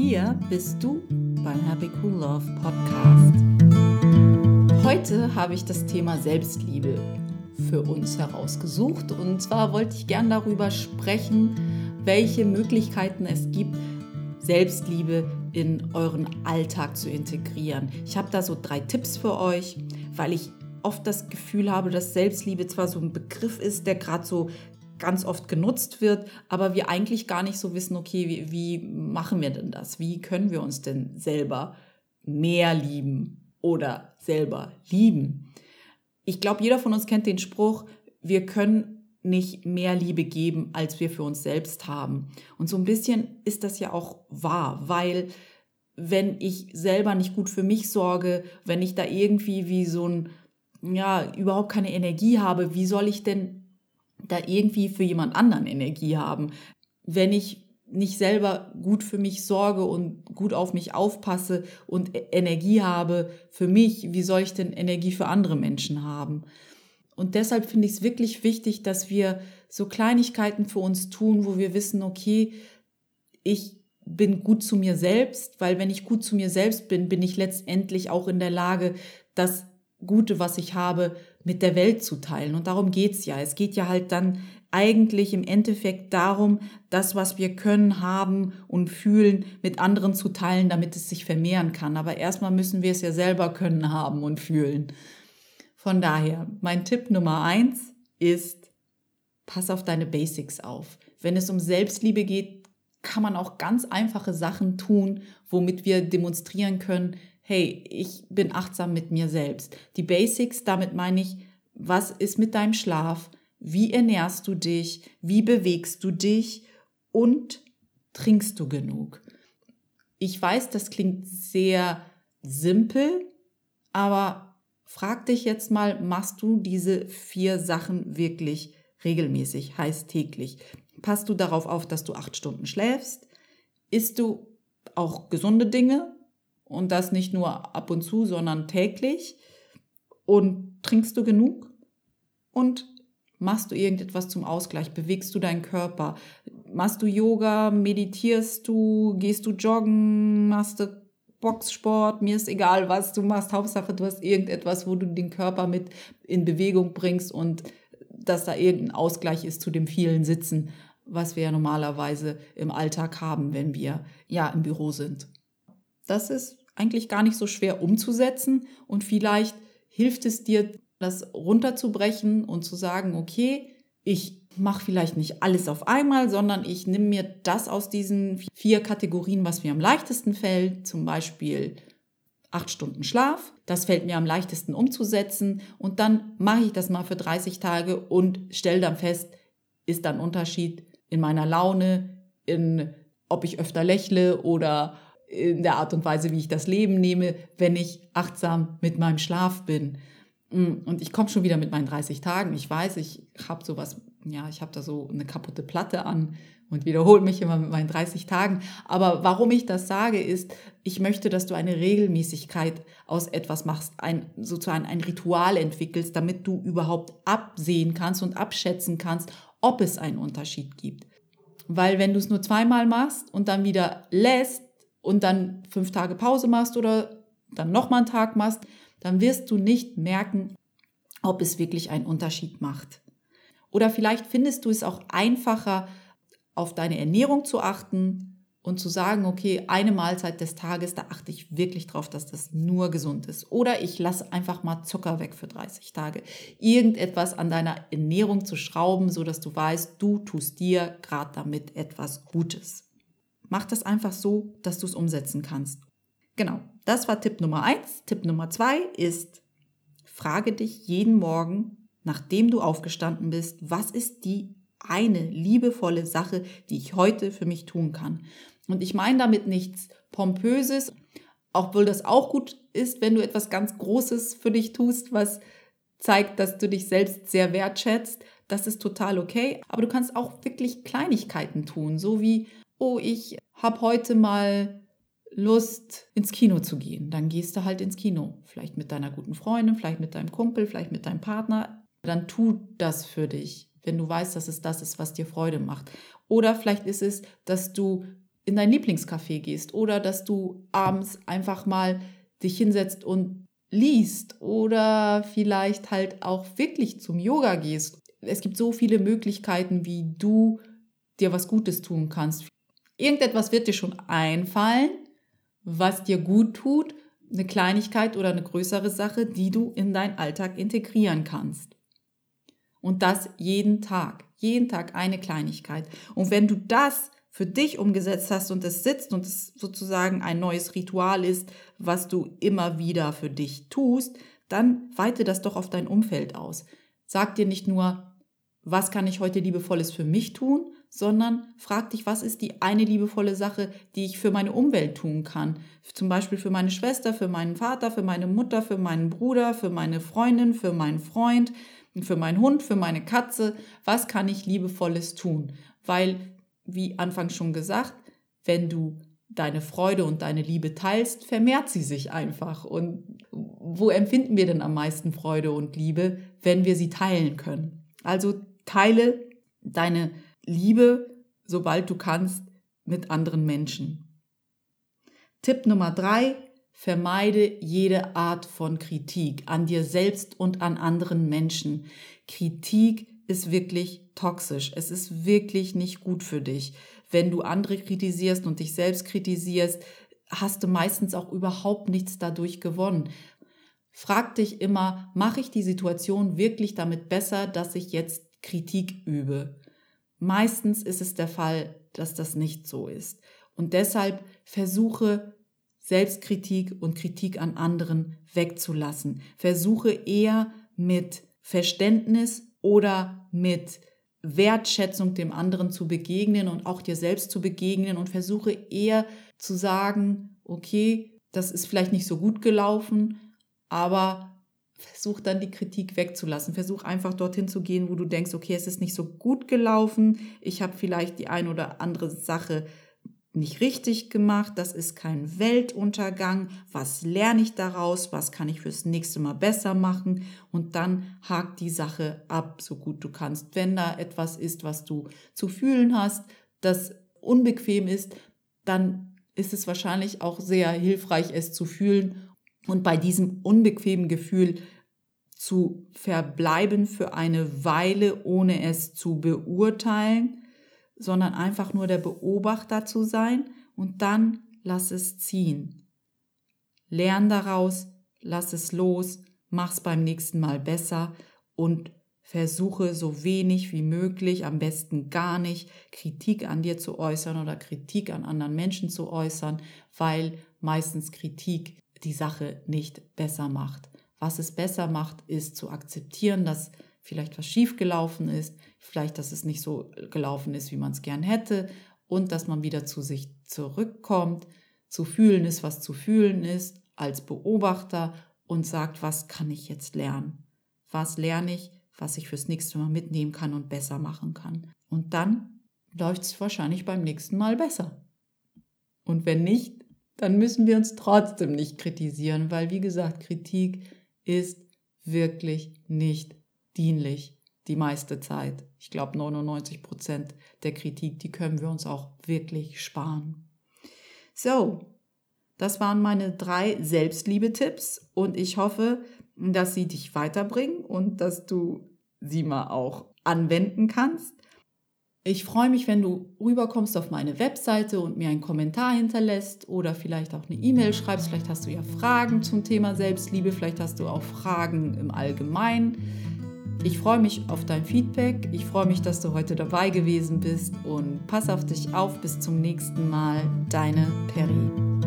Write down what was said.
hier bist du beim Happy Cool Love Podcast. Heute habe ich das Thema Selbstliebe für uns herausgesucht und zwar wollte ich gern darüber sprechen, welche Möglichkeiten es gibt, Selbstliebe in euren Alltag zu integrieren. Ich habe da so drei Tipps für euch, weil ich oft das Gefühl habe, dass Selbstliebe zwar so ein Begriff ist, der gerade so ganz oft genutzt wird, aber wir eigentlich gar nicht so wissen, okay, wie, wie machen wir denn das? Wie können wir uns denn selber mehr lieben oder selber lieben? Ich glaube, jeder von uns kennt den Spruch, wir können nicht mehr Liebe geben, als wir für uns selbst haben. Und so ein bisschen ist das ja auch wahr, weil wenn ich selber nicht gut für mich sorge, wenn ich da irgendwie wie so ein, ja, überhaupt keine Energie habe, wie soll ich denn da irgendwie für jemand anderen Energie haben. Wenn ich nicht selber gut für mich sorge und gut auf mich aufpasse und e-, Energie habe für mich, wie soll ich denn Energie für andere Menschen haben? Und deshalb finde ich es wirklich wichtig, dass wir so Kleinigkeiten für uns tun, wo wir wissen, okay, ich bin gut zu mir selbst, weil wenn ich gut zu mir selbst bin, bin ich letztendlich auch in der Lage, das Gute, was ich habe, mit der Welt zu teilen. Und darum geht's ja. Es geht ja halt dann eigentlich im Endeffekt darum, das, was wir können, haben und fühlen, mit anderen zu teilen, damit es sich vermehren kann. Aber erstmal müssen wir es ja selber können, haben und fühlen. Von daher, mein Tipp Nummer eins ist, pass auf deine Basics auf. Wenn es um Selbstliebe geht, kann man auch ganz einfache Sachen tun, womit wir demonstrieren können, hey, ich bin achtsam mit mir selbst. Die Basics, damit meine ich, was ist mit deinem Schlaf? Wie ernährst du dich? Wie bewegst du dich? Und trinkst du genug? Ich weiß, das klingt sehr simpel, aber frag dich jetzt mal, machst du diese vier Sachen wirklich regelmäßig, heißt täglich? Passt du darauf auf, dass du acht Stunden schläfst? Isst du auch gesunde Dinge? Und das nicht nur ab und zu, sondern täglich. Und trinkst du genug? Und machst du irgendetwas zum Ausgleich? Bewegst du deinen Körper? Machst du Yoga? Meditierst du? Gehst du joggen? Machst du Boxsport? Mir ist egal, was du machst. Hauptsache, du hast irgendetwas, wo du den Körper mit in Bewegung bringst und dass da irgendein Ausgleich ist zu dem vielen Sitzen, was wir ja normalerweise im Alltag haben, wenn wir ja im Büro sind. Das ist eigentlich gar nicht so schwer umzusetzen und vielleicht hilft es dir, das runterzubrechen und zu sagen, okay, ich mache vielleicht nicht alles auf einmal, sondern ich nehme mir das aus diesen vier Kategorien, was mir am leichtesten fällt, zum Beispiel acht Stunden Schlaf. Das fällt mir am leichtesten umzusetzen und dann mache ich das mal für 30 Tage und stelle dann fest, ist dann Unterschied in meiner Laune, in ob ich öfter lächle oder in der Art und Weise, wie ich das Leben nehme, wenn ich achtsam mit meinem Schlaf bin. Mm, und ich komme schon wieder mit meinen 30 Tagen. Ich weiß, ich habe sowas, ja, ich habe da so eine kaputte Platte an und wiederhole mich immer mit meinen 30 Tagen. Aber warum ich das sage, ist, ich möchte, dass du eine Regelmäßigkeit aus etwas machst, ein, sozusagen ein Ritual entwickelst, damit du überhaupt absehen kannst und abschätzen kannst, ob es einen Unterschied gibt. Weil wenn du es nur zweimal machst und dann wieder lässt, und dann fünf Tage Pause machst oder dann nochmal einen Tag machst, dann wirst du nicht merken, ob es wirklich einen Unterschied macht. Oder vielleicht findest du es auch einfacher, auf deine Ernährung zu achten und zu sagen, okay, eine Mahlzeit des Tages, da achte ich wirklich drauf, dass das nur gesund ist. Oder ich lasse einfach mal Zucker weg für 30 Tage. Irgendetwas an deiner Ernährung zu schrauben, sodass du weißt, du tust dir gerade damit etwas Gutes. Mach das einfach so, dass du es umsetzen kannst. Genau, das war Tipp Nummer eins. Tipp Nummer zwei ist, frage dich jeden Morgen, nachdem du aufgestanden bist, was ist die eine liebevolle Sache, die ich heute für mich tun kann. Und ich meine damit nichts Pompöses, obwohl das auch gut ist, wenn du etwas ganz Großes für dich tust, was zeigt, dass du dich selbst sehr wertschätzt. Das ist total okay. Aber du kannst auch wirklich Kleinigkeiten tun, so wie oh, ich habe heute mal Lust, ins Kino zu gehen. Dann gehst du halt ins Kino. Vielleicht mit deiner guten Freundin, vielleicht mit deinem Kumpel, vielleicht mit deinem Partner. Dann tu das für dich, wenn du weißt, dass es das ist, was dir Freude macht. Oder vielleicht ist es, dass du in dein Lieblingscafé gehst oder dass du abends einfach mal dich hinsetzt und liest oder vielleicht halt auch wirklich zum Yoga gehst. Es gibt so viele Möglichkeiten, wie du dir was Gutes tun kannst. Irgendetwas wird dir schon einfallen, was dir gut tut, eine Kleinigkeit oder eine größere Sache, die du in deinen Alltag integrieren kannst. Und das jeden Tag, jeden Tag eine Kleinigkeit. Und wenn du das für dich umgesetzt hast und es sitzt und es sozusagen ein neues Ritual ist, was du immer wieder für dich tust, dann weite das doch auf dein Umfeld aus. Sag dir nicht nur, was kann ich heute liebevolles für mich tun, sondern frag dich, was ist die eine liebevolle Sache, die ich für meine Umwelt tun kann. Zum Beispiel für meine Schwester, für meinen Vater, für meine Mutter, für meinen Bruder, für meine Freundin, für meinen Freund, für meinen Hund, für meine Katze. Was kann ich liebevolles tun? Weil wie anfangs schon gesagt, wenn du deine Freude und deine Liebe teilst, vermehrt sie sich einfach. Und wo empfinden wir denn am meisten Freude und Liebe, wenn wir sie teilen können? Also teile deine Liebe, sobald du kannst, mit anderen Menschen. Tipp Nummer drei, vermeide jede Art von Kritik an dir selbst und an anderen Menschen. Kritik ist wirklich toxisch. Es ist wirklich nicht gut für dich. Wenn du andere kritisierst und dich selbst kritisierst, hast du meistens auch überhaupt nichts dadurch gewonnen. Frag dich immer, mache ich die Situation wirklich damit besser, dass ich jetzt Kritik übe? Meistens ist es der Fall, dass das nicht so ist. Und deshalb versuche Selbstkritik und Kritik an anderen wegzulassen. Versuche eher mit Verständnis oder mit Wertschätzung dem anderen zu begegnen und auch dir selbst zu begegnen und versuche eher zu sagen, okay, das ist vielleicht nicht so gut gelaufen, aber versuch dann die Kritik wegzulassen. Versuch einfach dorthin zu gehen, wo du denkst, okay, es ist nicht so gut gelaufen, ich habe vielleicht die ein oder andere Sache nicht richtig gemacht, das ist kein Weltuntergang, was lerne ich daraus, was kann ich fürs nächste Mal besser machen? Und dann hakt die Sache ab, so gut du kannst. Wenn da etwas ist, was du zu fühlen hast, das unbequem ist, dann ist es wahrscheinlich auch sehr hilfreich, es zu fühlen und bei diesem unbequemen Gefühl zu verbleiben für eine Weile, ohne es zu beurteilen sondern einfach nur der Beobachter zu sein und dann lass es ziehen. Lern daraus, lass es los, mach's beim nächsten Mal besser und versuche so wenig wie möglich, am besten gar nicht, Kritik an dir zu äußern oder Kritik an anderen Menschen zu äußern, weil meistens Kritik die Sache nicht besser macht. Was es besser macht, ist zu akzeptieren, dass vielleicht was schiefgelaufen ist, vielleicht, dass es nicht so gelaufen ist, wie man es gern hätte und dass man wieder zu sich zurückkommt, zu fühlen ist, was zu fühlen ist, als Beobachter und sagt, was kann ich jetzt lernen? Was lerne ich, was ich fürs nächste Mal mitnehmen kann und besser machen kann? Und dann läuft es wahrscheinlich beim nächsten Mal besser. Und wenn nicht, dann müssen wir uns trotzdem nicht kritisieren, weil wie gesagt, Kritik ist wirklich nicht dienlich die meiste Zeit. Ich glaube, 99 Prozent der Kritik, die können wir uns auch wirklich sparen. So, das waren meine drei Selbstliebe-Tipps und ich hoffe, dass sie dich weiterbringen und dass du sie mal auch anwenden kannst. Ich freue mich, wenn du rüberkommst auf meine Webseite und mir einen Kommentar hinterlässt oder vielleicht auch eine E-Mail schreibst. Vielleicht hast du ja Fragen zum Thema Selbstliebe, vielleicht hast du auch Fragen im Allgemeinen. Ich freue mich auf dein Feedback. Ich freue mich, dass du heute dabei gewesen bist und pass auf dich auf. Bis zum nächsten Mal. Deine Peri.